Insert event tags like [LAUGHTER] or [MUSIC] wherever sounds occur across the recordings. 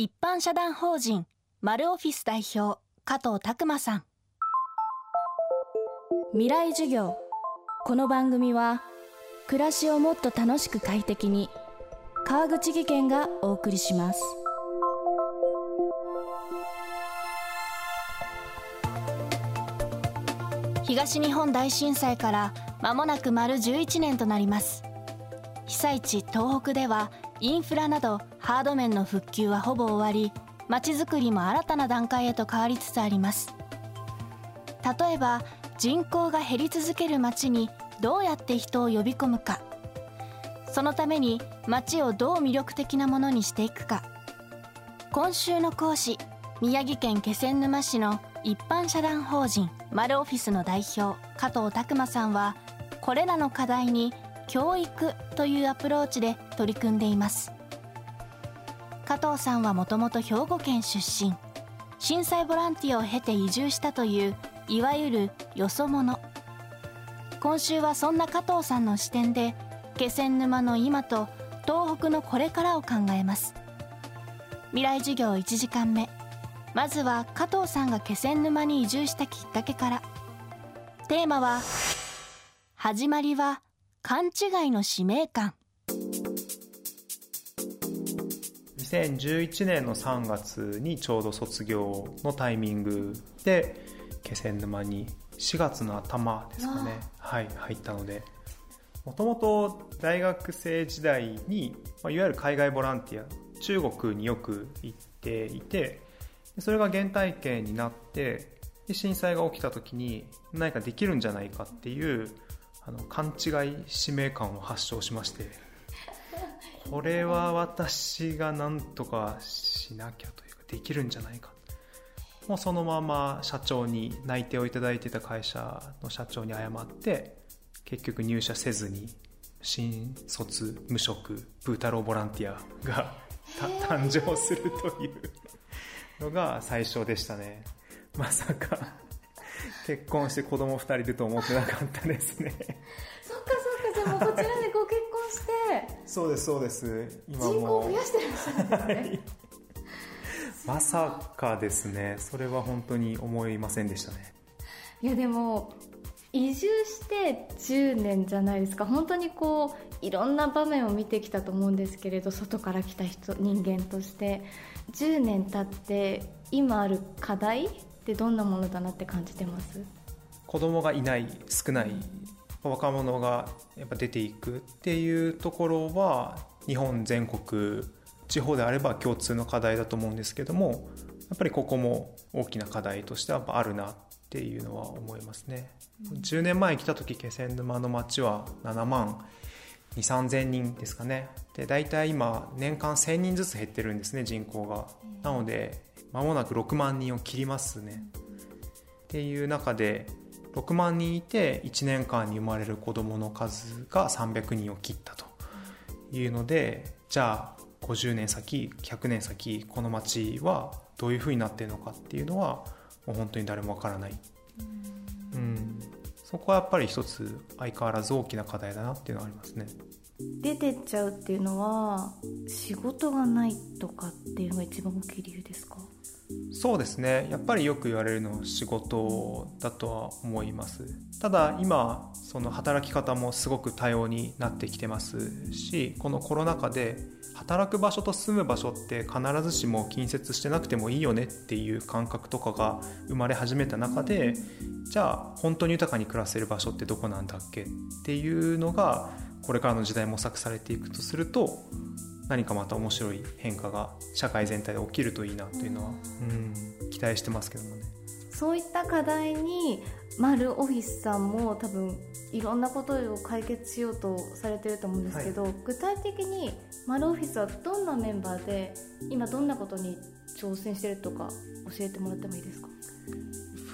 一般社団法人マルオフィス代表加藤拓馬さん。未来授業。この番組は暮らしをもっと楽しく快適に川口義賢がお送りします。東日本大震災から間もなく丸11年となります。被災地東北ではインフラなどハード面の復旧はほぼ終わり街づくりも新たな段階へと変わりつつあります。例えば人口が減り続ける街にどうやって人を呼び込むか。そのために街をどう魅力的なものにしていくか。今週の講師宮城県気仙沼市の一般社団法人マルオフィスの代表加藤拓馬さんはこれらの課題に教育というアプローチで取り組んでいます。加藤さんはもともと兵庫県出身。震災ボランティアを経て移住したといういわゆるよそ者。今週はそんな加藤さんの視点で気仙沼の今と東北のこれからを考えます。未来授業1時間目。まずは加藤さんが気仙沼に移住したきっかけから。テーマは始まりは勘違いの使命感。2011年の3月にちょうど卒業のタイミングで気仙沼に4月の頭ですかね。はい入ったので。もともと大学生時代に、まあ、いわゆる海外ボランティア中国によく行っていてそれが原体験になってで震災が起きた時に何かできるんじゃないかっていうあの勘違い使命感を発症しまして [LAUGHS] これは私が何とかしなきゃというかできるんじゃないか。もうそのまま社長に内定をいただいてた会社の社長に謝って結局入社せずに新卒無職ブー太郎ボランティアが誕生するというのが最初でしたね。まさか結婚して子供2人いると思ってなかったですね。そっかそっかじゃあもうこちらでご結婚してそうですそうです。今も人口を増やしてらっしゃるんですね、はい [LAUGHS] まさかですね。それは本当に思いませんでしたね。いやでも移住して10年じゃないですか。本当にこういろんな場面を見てきたと思うんですけれど外から来た人人間として。10年経って今ある課題ってどんなものだなって感じてます？子供がいない少ない若者がやっぱ出ていくっていうところは日本全国地方であれば共通の課題だと思うんですけどもやっぱりここも大きな課題としてはあるなっていうのは思いますね、うん、10年前来た時気仙沼の町は7万2 3 0 0人ですかね。で大体今年間1000人ずつ減ってるんですね人口が、うん、なので間もなく6万人を切りますね、っていう中で6万人いて1年間に生まれる子どもの数が300人を切ったというのでじゃあ50年先100年先この町はどういうふうになってるのかっていうのはもう本当に誰もわからない、うん、そこはやっぱり一つ相変わらず大きな課題だなっていうのはありますね出てっちゃうっていうのは仕事がないとかっていうのが一番大きい理由ですか？そうですね。やっぱりよく言われるのは仕事だとは思います。ただ今その働き方もすごく多様になってきてますしこのコロナ禍で働く場所と住む場所って必ずしも近接してなくてもいいよねっていう感覚とかが生まれ始めた中でじゃあ本当に豊かに暮らせる場所ってどこなんだっけっていうのがこれからの時代模索されていくとすると何かまた面白い変化が社会全体で起きるといいなというのは、うん、期待してますけどもね。そういった課題にマルオフィスさんも多分いろんなことを解決しようとされてると思うんですけど、はい、具体的にマルオフィスはどんなメンバーで今どんなことに挑戦してるとか教えてもらってもいいですか？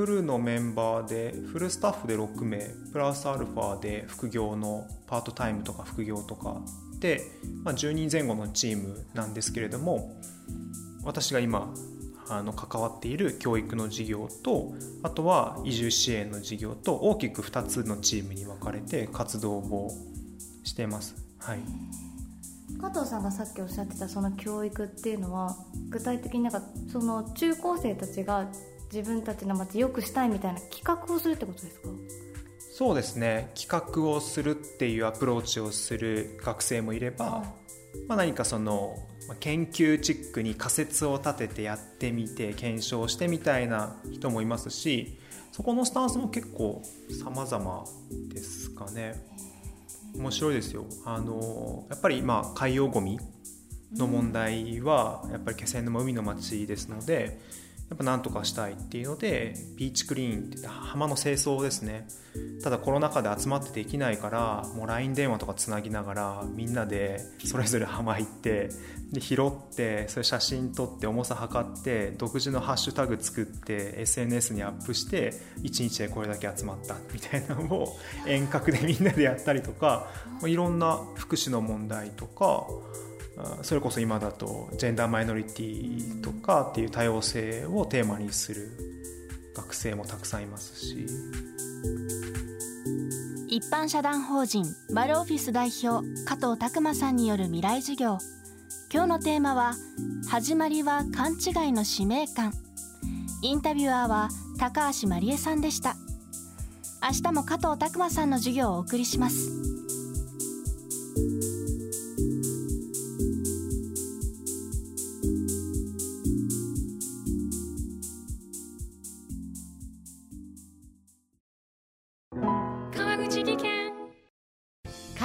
フルのメンバーでフルスタッフで6名プラスアルファで副業のパートタイムとか副業とかで、まあ、10人前後のチームなんですけれども私が今あの関わっている教育の事業とあとは移住支援の事業と大きく2つのチームに分かれて活動をしてます。はい加藤さんがさっきおっしゃってたその教育っていうのは具体的になんかその中高生たちが自分たちの街良くしたいみたいな企画をするってことですか？そうですね。企画をするっていうアプローチをする学生もいれば、まあ、何かその研究チックに仮説を立ててやってみて検証してみたいな人もいますしそこのスタンスも結構様々ですかね。面白いですよ。あのやっぱり今海洋ゴミの問題はやっぱり気仙沼海の町ですのでやっぱ何とかしたいっていうのでビーチクリーンって浜の清掃ですね。ただコロナ禍で集まってできないからもう LINE 電話とかつなぎながらみんなでそれぞれ浜行ってで拾ってそれ写真撮って重さ測って独自のハッシュタグ作って SNS にアップして1日でこれだけ集まったみたいなのを遠隔でみんなでやったりとかいろんな福祉の問題とかそれこそ今だとジェンダーマイノリティとかっていう多様性をテーマにする学生もたくさんいますし。一般社団法人バルオフィス代表加藤拓磨さんによる未来授業。今日のテーマは「始まりは勘違いの使命感」インタビュアーは高橋真理恵さんでした。明日も加藤拓磨さんの授業をお送りします。